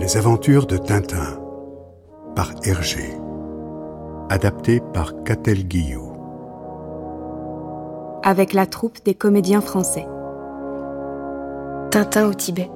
Les aventures de Tintin par Hergé. Adapté par Catel Guillou. Avec la troupe des comédiens français. Tintin au Tibet.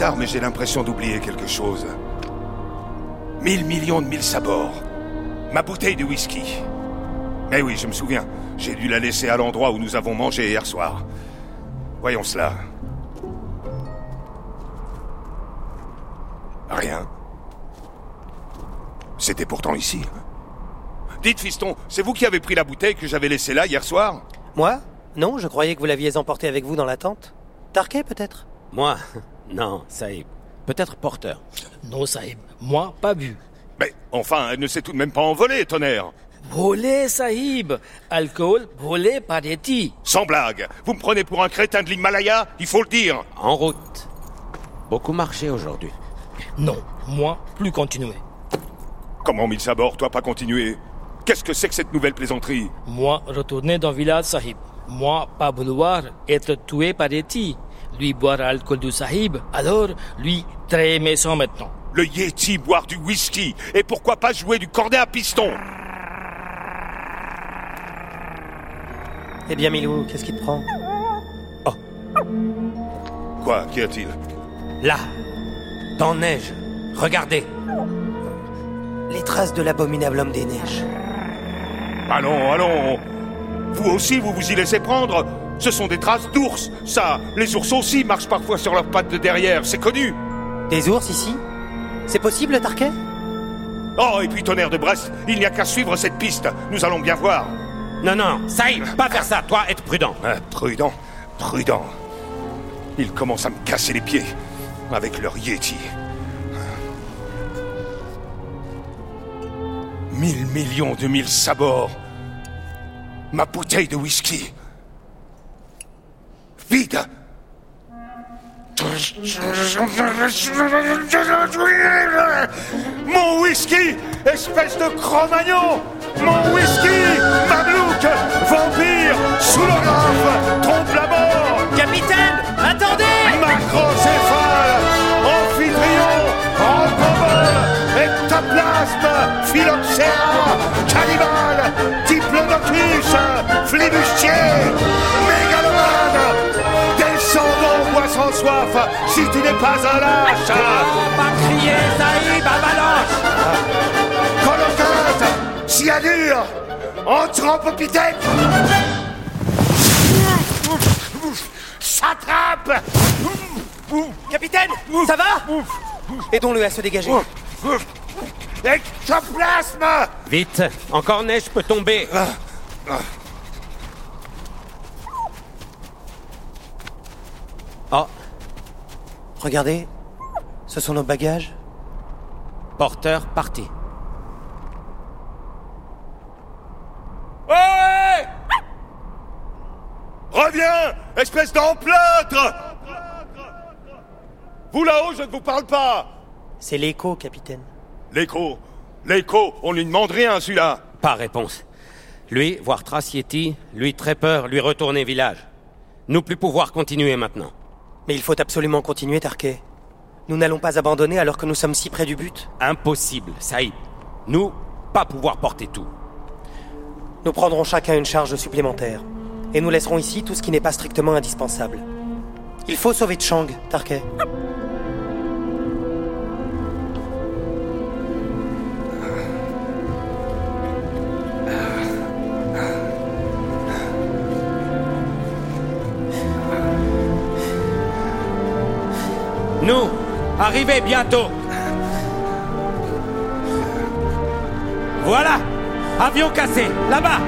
Bizarre, mais j'ai l'impression d'oublier quelque chose. Mille millions de mille sabords. Ma bouteille de whisky. Eh oui, je me souviens. J'ai dû la laisser à l'endroit où nous avons mangé hier soir. Voyons cela. Rien. C'était pourtant ici. Dites, fiston, c'est vous qui avez pris la bouteille que j'avais laissée là hier soir? Moi? Non, je croyais que vous l'aviez emportée avec vous dans la tente. Tarquet, peut-être? Moi Non, Saïb. Peut-être porteur. Non, Sahib. Moi, pas bu. Mais enfin, elle ne s'est tout de même pas envolée, tonnerre Volé, Sahib. Alcool, volé par des tis. Sans blague, vous me prenez pour un crétin de l'Himalaya Il faut le dire En route. Beaucoup marché aujourd'hui. Non, moi, plus continuer. Comment mille sabords, toi pas continuer Qu'est-ce que c'est que cette nouvelle plaisanterie? Moi, retourner dans le village, Sahib. Moi, pas vouloir être tué par des tis. Lui boire l'alcool du Sahib, alors lui très méchant maintenant. Le Yeti boire du whisky Et pourquoi pas jouer du cornet à piston? Eh bien, Milou, qu'est-ce qui te prend? Quoi Qu'y a-t-il? Là Dans neige Regardez. Les traces de l'abominable homme des neiges. Allons, allons. Vous aussi, vous vous y laissez prendre Ce sont des traces d'ours Ça, les ours aussi marchent parfois sur leurs pattes de derrière, c'est connu Des ours ici? C'est possible, Tarquet? Oh, et puis tonnerre de Brest, il n'y a qu'à suivre cette piste, nous allons bien voir Non, non, Saïb, pas faire ça, toi, être prudent. Ah, prudent, prudent. Ils commencent à me casser les pieds avec leur Yeti. Mille millions de mille sabords. Ma bouteille de whisky. Vide. Mon whisky, espèce de cro-magnon Mon whisky, mamelouk, vampire, soulographe, trompe la mort. Capitaine Attendez. Macrocéphale, amphitryon, encobol, ectoplasme, phylloxéra, cannibale, diplodocus, flibustier, bois sans soif, si tu n'es pas un lâche. Pas crier, Saïb, avalanche Colocate, cyanure, anthropopithèque Satrape Capitaine Ça va Aidons-le à se dégager. Ectoplasme Vite Encore neige peut tomber Oh Regardez, ce sont nos bagages. Porteur parti. Ouais Reviens, espèce d'emplâtre Vous là-haut, je ne vous parle pas C'est l'écho, capitaine. L'écho L'écho, on lui demande rien, celui-là Pas réponse. Lui, voir trace Yeti, lui très peur, lui retourner village. nous plus pouvoir continuer maintenant. Mais il faut absolument continuer, Tarquet. Nous n'allons pas abandonner alors que nous sommes si près du but. Impossible, Saïd. Nous, pas pouvoir porter tout. Nous prendrons chacun une charge supplémentaire. Et nous laisserons ici tout ce qui n'est pas strictement indispensable. Il faut sauver Chang, Tarquet. Arrivez bientôt. Voilà, avion cassé, là-bas.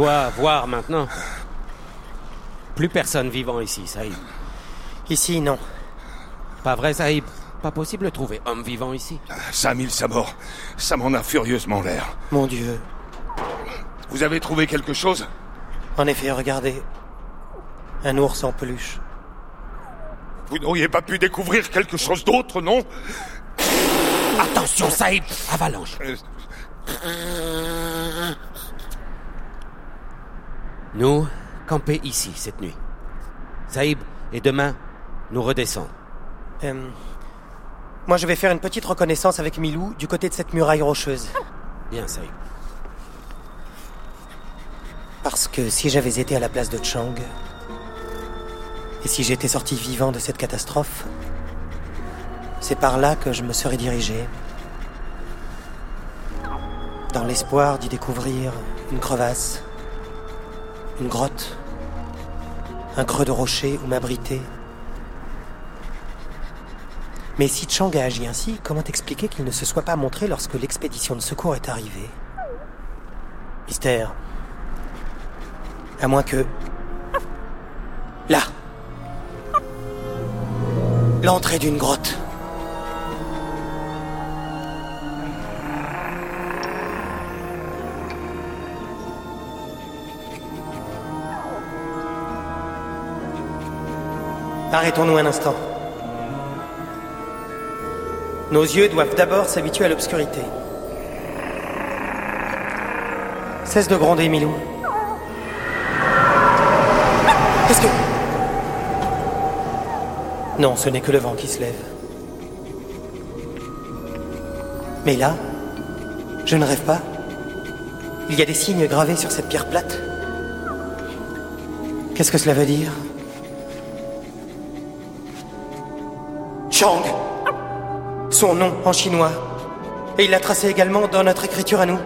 Toi, voir maintenant. Plus personne vivant ici, Saïd. Ici, non. Pas vrai, Saïd? Pas possible de trouver homme vivant ici 5000 sabords. Ça m'en a furieusement l'air. Mon Dieu. Vous avez trouvé quelque chose? En effet, regardez. Un ours en peluche. Vous n'auriez pas pu découvrir quelque chose d'autre, non? Attention, Saïd Avalanche Euh, Nous, camper ici cette nuit. Saïb, et demain, nous redescendre. Euh, moi, je vais faire une petite reconnaissance avec Milou du côté de cette muraille rocheuse. Bien, Saïb. Parce que si j'avais été à la place de Chang, et si j'étais sorti vivant de cette catastrophe, c'est par là que je me serais dirigé. Dans l'espoir d'y découvrir une crevasse, une grotte, un creux de rocher où m'abriter. Mais si Chang a agi ainsi, comment expliquer qu'il ne se soit pas montré lorsque l'expédition de secours est arrivée? Mystère. À moins que... Là L'entrée d'une grotte. Arrêtons-nous un instant. Nos yeux doivent d'abord s'habituer à l'obscurité. Cesse de gronder, Milou. Qu'est-ce que... Non, ce n'est que le vent qui se lève. Mais là, je ne rêve pas. Il y a des signes gravés sur cette pierre plate. Qu'est-ce que cela veut dire? Chang Son nom en chinois. Et il l'a tracé également dans notre écriture à nous.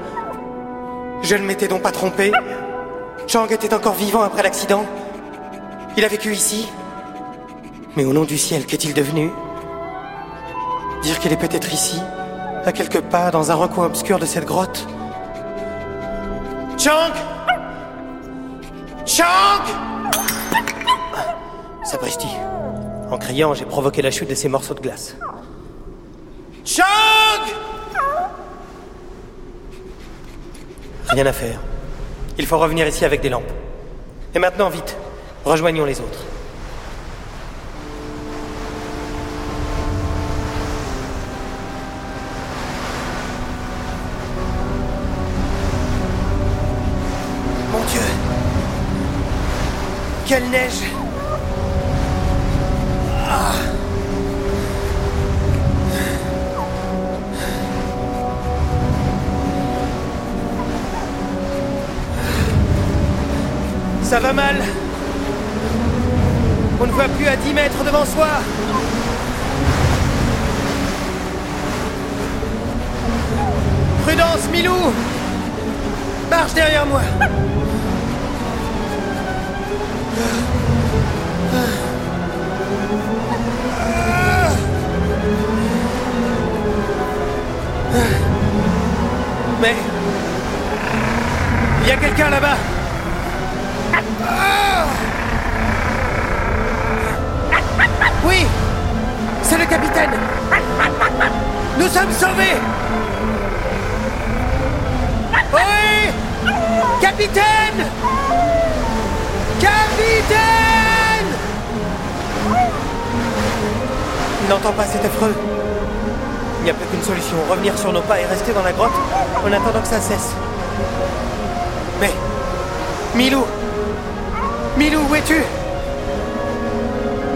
Je ne m'étais donc pas trompé. Chang était encore vivant après l'accident. Il a vécu ici. Mais au nom du ciel, qu'est-il devenu? Dire qu'il est peut-être ici, à quelques pas, dans un recoin obscur de cette grotte. Chang Chang Sapristi. En criant, j'ai provoqué la chute de ces morceaux de glace. Chang Rien à faire. Il faut revenir ici avec des lampes. Et maintenant, vite, rejoignons les autres. Mon Dieu Quelle neige va mal. On ne voit plus à 10 mètres devant soi. Prudence, Milou Marche derrière moi. Mais... Il y a quelqu'un là-bas Oui C'est le capitaine Nous sommes sauvés Oui Capitaine Capitaine Il n'entend pas, c'est affreux. Il n'y a plus qu'une solution, revenir sur nos pas et rester dans la grotte en attendant que ça cesse. Mais... Milou Milou, où es-tu?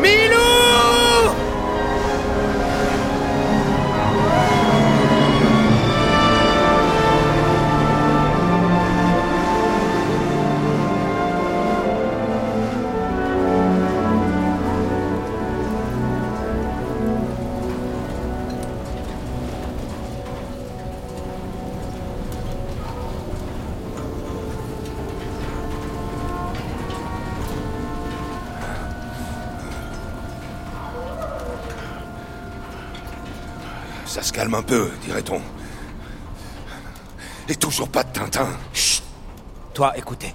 Milou Ça se calme un peu, dirait-on. Et toujours pas de Tintin. Chut Toi, écoutez.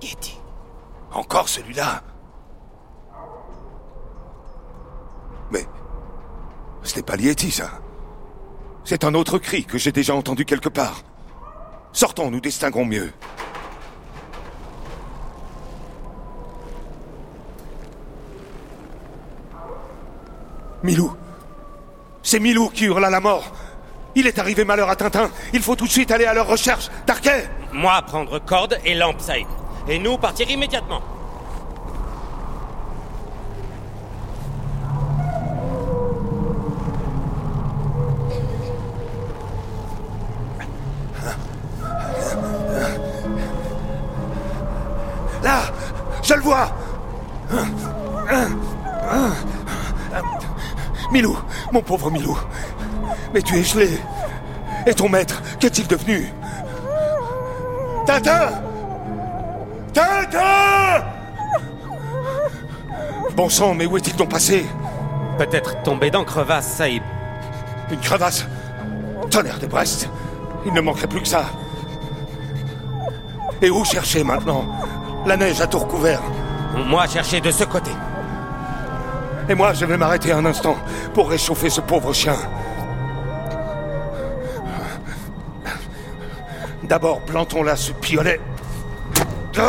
Yeti. Encore celui-là Mais... Ce n'est pas Lieti, ça. C'est un autre cri que j'ai déjà entendu quelque part. Sortons, nous distinguons mieux. Milou. C'est Milou qui hurle à la mort. Il est arrivé malheur à Tintin. Il faut tout de suite aller à leur recherche. Tarquet. Moi, prendre corde et lampe, Saïd. Et nous, partir immédiatement. Mon pauvre Milou. Mais tu es gelé. Et ton maître, qu'est-il devenu? Tintin! Tintin! Bon sang, mais où est-il donc passé? Peut-être tombé dans crevasse, Saïd. Une crevasse? Tonnerre de Brest. Il ne manquerait plus que ça. Et où chercher maintenant La neige a tout recouvert. Moi, chercher de ce côté. Et moi, je vais m'arrêter un instant pour réchauffer ce pauvre chien. D'abord, plantons là ce piolet.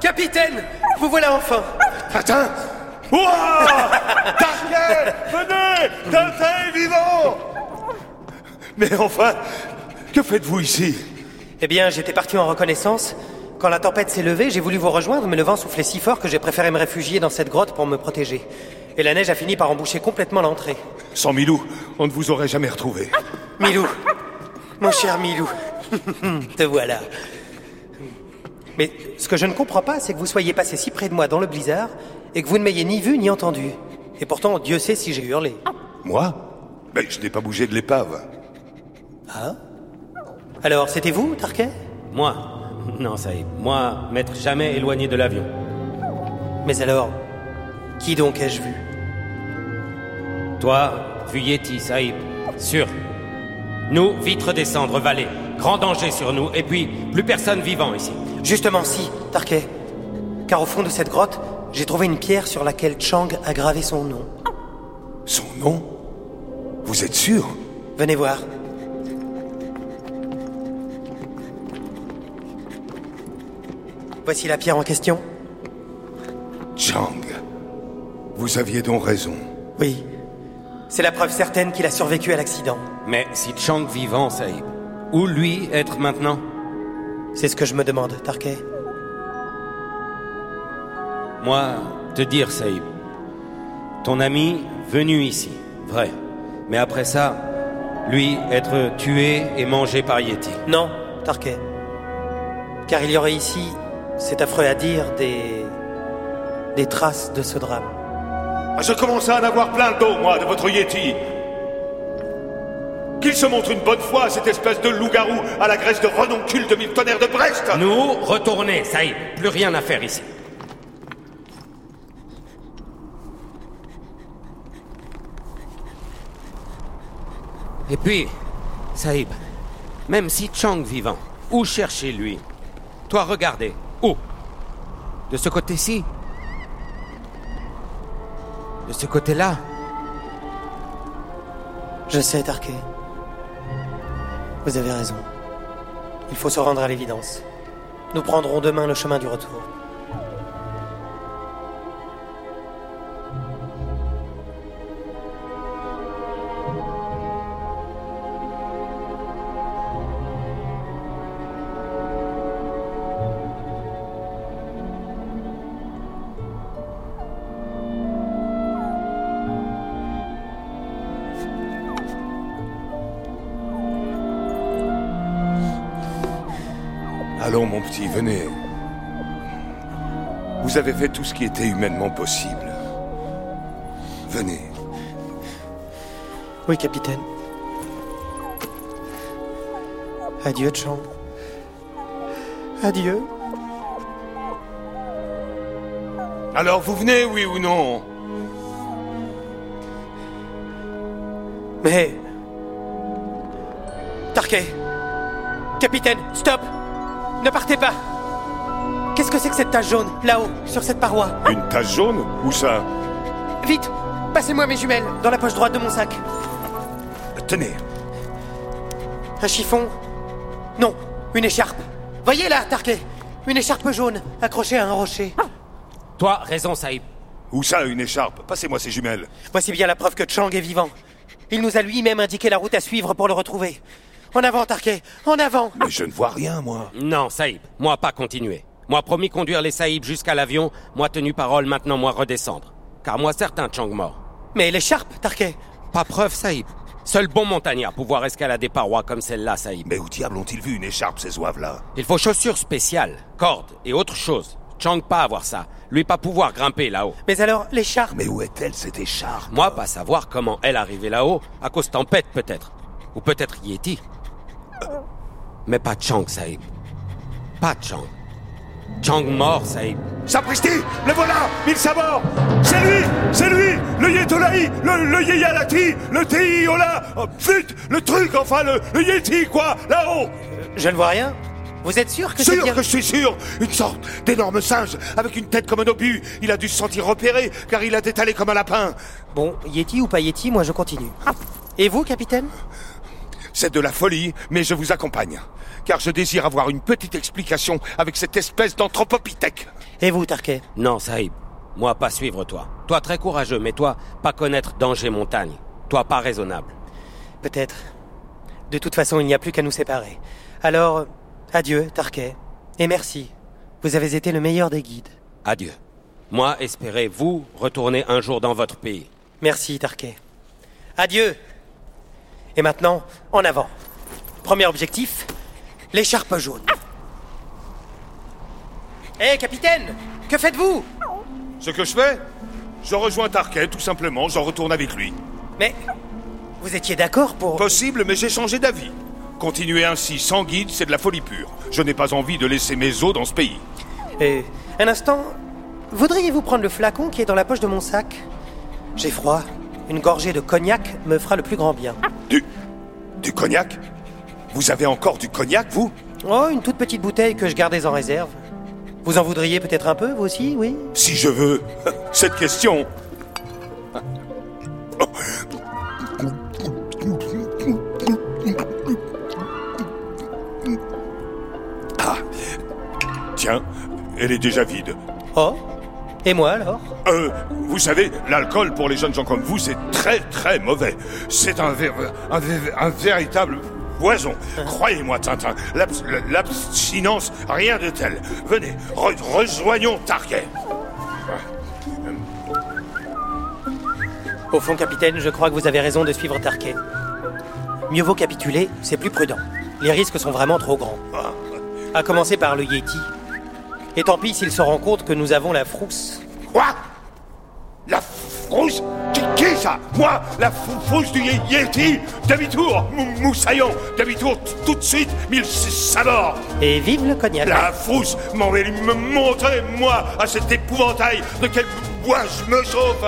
Capitaine Vous voilà enfin Ouah Tarquet Venez Tintin est vivant Mais enfin, que faites-vous ici? Eh bien, j'étais parti en reconnaissance. Quand la tempête s'est levée, j'ai voulu vous rejoindre, mais le vent soufflait si fort que j'ai préféré me réfugier dans cette grotte pour me protéger. Et la neige a fini par emboucher complètement l'entrée. Sans Milou, on ne vous aurait jamais retrouvé. Milou Mon cher Milou Te voilà. Mais ce que je ne comprends pas, c'est que vous soyez passé si près de moi dans le blizzard et que vous ne m'ayez ni vu ni entendu. Et pourtant, Dieu sait si j'ai hurlé. Moi? Mais je n'ai pas bougé de l'épave. Ah Alors, c'était vous, Tarquet? Moi Non, Saïd. Moi, m'être jamais éloigné de l'avion. Mais alors, qui donc ai-je vu? Toi, vu Yeti, Saïd. Sûr. Nous, vitres des cendres, vallée. Grand danger sur nous, et puis, plus personne vivant ici. Justement, si, Tarquet. Car au fond de cette grotte, j'ai trouvé une pierre sur laquelle Chang a gravé son nom. Son nom? Vous êtes sûr? Venez voir. Voici la pierre en question. Chang. Vous aviez donc raison. Oui. C'est la preuve certaine qu'il a survécu à l'accident. Mais si Chang vivant, Saïd, où lui être maintenant? C'est ce que je me demande, Tarquet. Moi, te dire, Saïd. Ton ami venu ici, vrai. Mais après ça, lui être tué et mangé par Yeti. Non, Tarquet. Car il y aurait ici, c'est affreux à dire, des. des traces de ce drame. Je commence à en avoir plein le dos, moi, de votre Yeti. Qu'il se montre une bonne fois, cette espèce de loup-garou à la graisse de renoncule de mille tonnerres de Brest Nous, retournez, Saïd. Plus rien à faire ici. Et puis, Saïb, même si Chang vivant, où chercher lui Toi, regardez. Où De ce côté-ci De ce côté-là Je sais, Tarquet. Vous avez raison. Il faut se rendre à l'évidence. Nous prendrons demain le chemin du retour. Vous avez fait tout ce qui était humainement possible. Venez. Oui, capitaine. Adieu, Chang. Adieu. Alors, vous venez, oui ou non? Mais... Tarquet Capitaine, stop Ne partez pas Qu'est-ce que c'est que cette tache jaune, là-haut, sur cette paroi Une tache jaune Où ça Vite Passez-moi mes jumelles, dans la poche droite de mon sac. Tenez. Un chiffon Non, une écharpe. Voyez là, Tarquet Une écharpe jaune, accrochée à un rocher. Toi, raison, Saïb. Où ça, une écharpe Passez-moi ces jumelles. Voici bien la preuve que Chang est vivant. Il nous a lui-même indiqué la route à suivre pour le retrouver. En avant, Tarquet En avant Mais je ne vois rien, moi. Non, Saïb, moi pas continuer. Moi promis conduire les Saïb jusqu'à l'avion, moi tenu parole, maintenant moi redescendre. Car moi certain Chang mort. Mais l'écharpe, Tarquet Pas preuve, Saïb. Seul bon montagnard pouvoir escalader parois comme celle-là, Saïb. Mais où diable ont-ils vu une écharpe, ces oives-là? Il faut chaussures spéciales, cordes et autre chose. Chang pas avoir ça. Lui pas pouvoir grimper là-haut. Mais alors, l'écharpe? Mais où est-elle, cette écharpe? Moi pas savoir comment elle arrivait là-haut, à cause tempête peut-être. Ou peut-être Yeti. Mais pas Chang, Saïb. Pas Chang. Chang mort, Saïb. Sapristi Le voilà Mille sabords C'est lui C'est lui Le Yetolaï Le, le Yeyalati Le Teiola oh, Flûte Le truc, enfin, le, le Yeti, quoi Là-haut Je ne vois rien. Vous êtes sûr que c'est Sûr bien... que je suis sûr Une sorte d'énorme singe, avec une tête comme un obus. Il a dû se sentir repéré, car il a détalé comme un lapin. Bon, Yeti ou pas Yeti, moi je continue. Et vous, capitaine? C'est de la folie, mais je vous accompagne. Car je désire avoir une petite explication avec cette espèce d'anthropopithèque. Et vous, Tarquet? Non, Saïb. Moi pas suivre toi. Toi très courageux, mais toi pas connaître danger montagne. Toi pas raisonnable. Peut-être. De toute façon, il n'y a plus qu'à nous séparer. Alors, adieu, Tarquet. Et merci. Vous avez été le meilleur des guides. Adieu. Moi espérez vous retourner un jour dans votre pays. Merci, Tarquet. Adieu. Et maintenant, en avant. Premier objectif, l'écharpe jaune. Hé, capitaine Que faites-vous? Ce que je fais Je rejoins Tarquet, tout simplement, j'en retourne avec lui. Mais, vous étiez d'accord pour... Possible, mais j'ai changé d'avis. Continuer ainsi sans guide, c'est de la folie pure. Je n'ai pas envie de laisser mes os dans ce pays. Euh, un instant, voudriez-vous prendre le flacon qui est dans la poche de mon sac? J'ai froid. Une gorgée de cognac me fera le plus grand bien. Du. du cognac? Vous avez encore du cognac, vous? Oh, une toute petite bouteille que je gardais en réserve. Vous en voudriez peut-être un peu, vous aussi, oui? Si je veux. Cette question. Ah. Tiens, elle est déjà vide. Oh? Et moi alors Euh, vous savez, l'alcool pour les jeunes gens comme vous, c'est très très mauvais. C'est un, vé- un, vé- un véritable poison. Croyez-moi, Tintin, l'abs- l'abstinence, rien de tel. Venez, re- rejoignons Tarquet. Au fond, capitaine, je crois que vous avez raison de suivre Tarquet. Mieux vaut capituler, c'est plus prudent. Les risques sont vraiment trop grands. À commencer par le Yeti. Et tant pis s'il se rend compte que nous avons la frousse. Quoi? La frousse? Qui, qui ça? Moi? La frousse du Ye- Yeti? Demi-tour Mou- Moussaillon. Demi-tour tout de suite Mille sabords Et vive le cognac. La frousse me montrer, moi, à cet épouvantail. De quel bois je me chauffe?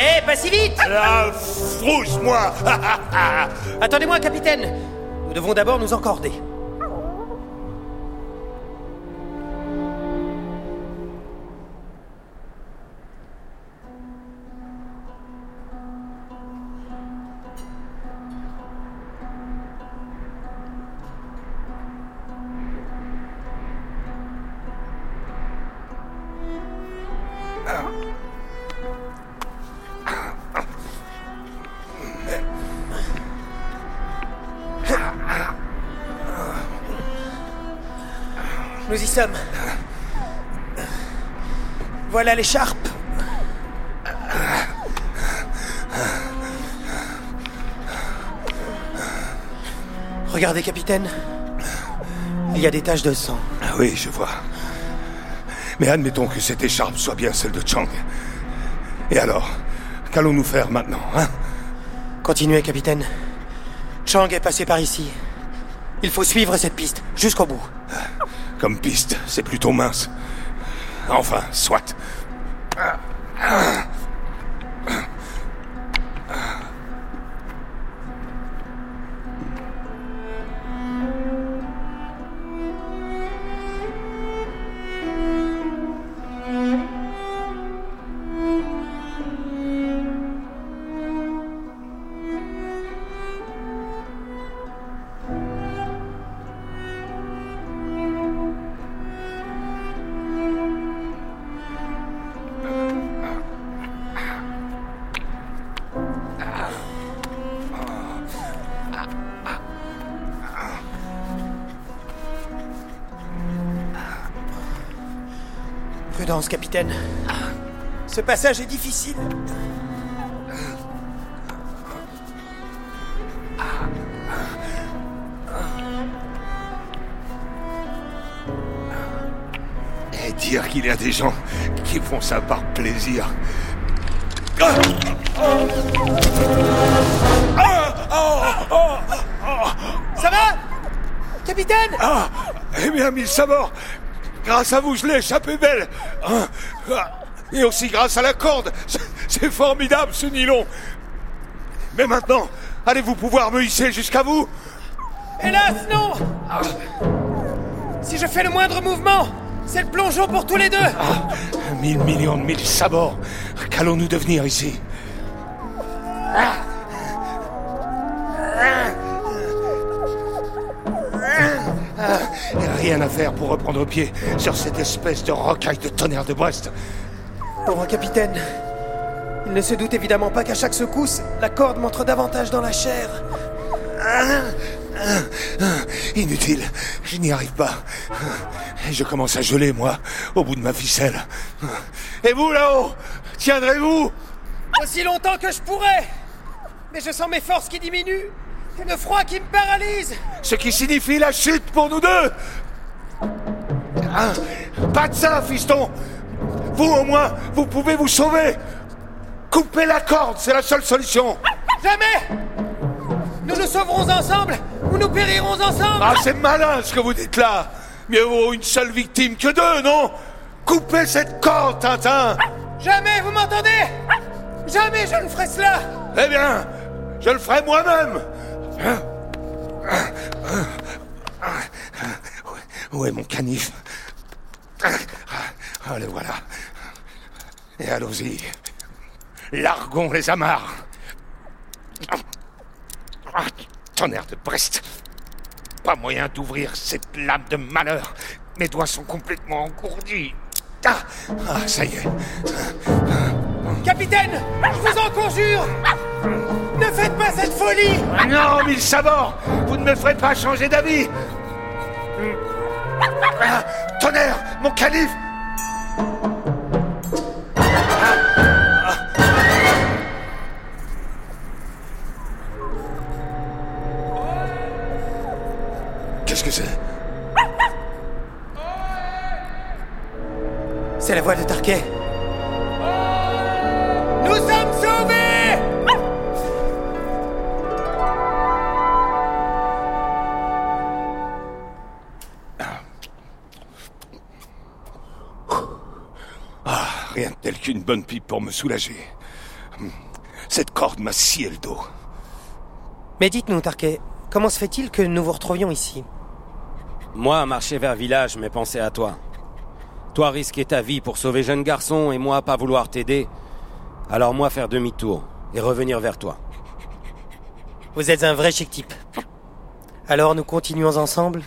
Eh, pas si vite! La frousse, moi! Attendez-moi, capitaine. Nous devons d'abord nous encorder. Sommes. Voilà l'écharpe. Regardez, capitaine. Il y a des taches de sang. Ah oui, je vois. Mais admettons que cette écharpe soit bien celle de Chang. Et alors Qu'allons-nous faire maintenant, hein? Continuez, capitaine. Chang est passé par ici. Il faut suivre cette piste jusqu'au bout. Comme piste, c'est plutôt mince. Enfin, soit. Prudence, capitaine. Ce passage est difficile. Et dire qu'il y a des gens qui font ça par plaisir. Ça va Capitaine? Ah Eh bien, mille sabords Grâce à vous, je l'ai échappé belle Et aussi grâce à la corde. C'est- formidable, ce nylon. Mais maintenant, allez-vous pouvoir me hisser jusqu'à vous Hélas, non Si je fais le moindre mouvement, c'est le plongeon pour tous les deux. Mille millions de mille sabords Qu'allons-nous devenir ici? Ah, Rien à faire pour reprendre pied sur cette espèce de rocaille de tonnerre de Brest. Pauvre capitaine. Il ne se doute évidemment pas qu'à chaque secousse, la corde montre davantage dans la chair. Inutile, je n'y arrive pas. Je commence à geler, moi, au bout de ma ficelle. Et vous, là-haut Tiendrez-vous? Aussi longtemps que je pourrais Mais je sens mes forces qui diminuent et le froid qui me paralyse Ce qui signifie la chute pour nous deux Hein? Pas de ça, fiston. Vous, au moins, vous pouvez vous sauver. Coupez la corde, c'est la seule solution. Jamais! Nous nous sauverons ensemble! Ou nous périrons ensemble! Ah, c'est malin ce que vous dites là. Mieux vaut une seule victime que deux, non? Coupez cette corde, Tintin. Jamais, vous m'entendez? Jamais je ne ferai cela! Eh bien, je le ferai moi-même Où est mon canif? Ah, le voilà. Et allons-y. Largons les amarres. Ah, tonnerre de Brest. Pas moyen d'ouvrir cette lame de malheur. Mes doigts sont complètement engourdis. Ah, ah, ça y est. Capitaine Je vous en conjure Ne faites pas cette folie Ah non, mille sabords Vous ne me ferez pas changer d'avis Tonnerre Mon calife pour me soulager. Cette corde m'a scié le dos. Mais dites-nous, Tarquet, comment se fait-il que nous vous retrouvions ici? Moi, marcher vers village, mais penser à toi. Toi risquer ta vie pour sauver jeune garçon et moi pas vouloir t'aider. Alors moi faire demi-tour et revenir vers toi. Vous êtes un vrai chic type. Alors nous continuons ensemble?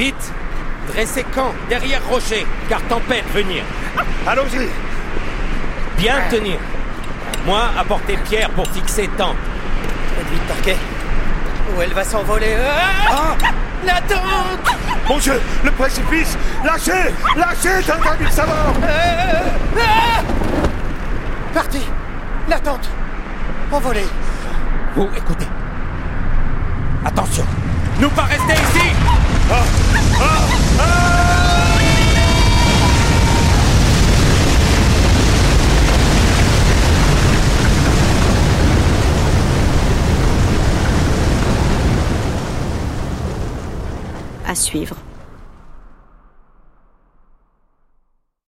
Vite Dressez camp derrière Rocher, car tempête venir. Allons-y Bien tenir. Moi, apporter pierre pour fixer tente. Faites vite, Parquet. Ou elle va s'envoler. Ah La tente Mon Dieu Le précipice Lâchez Lâchez Tintin mille sabords Parti La tente Envolée Vous, écoutez. Attention. Nous pas rester ici À suivre.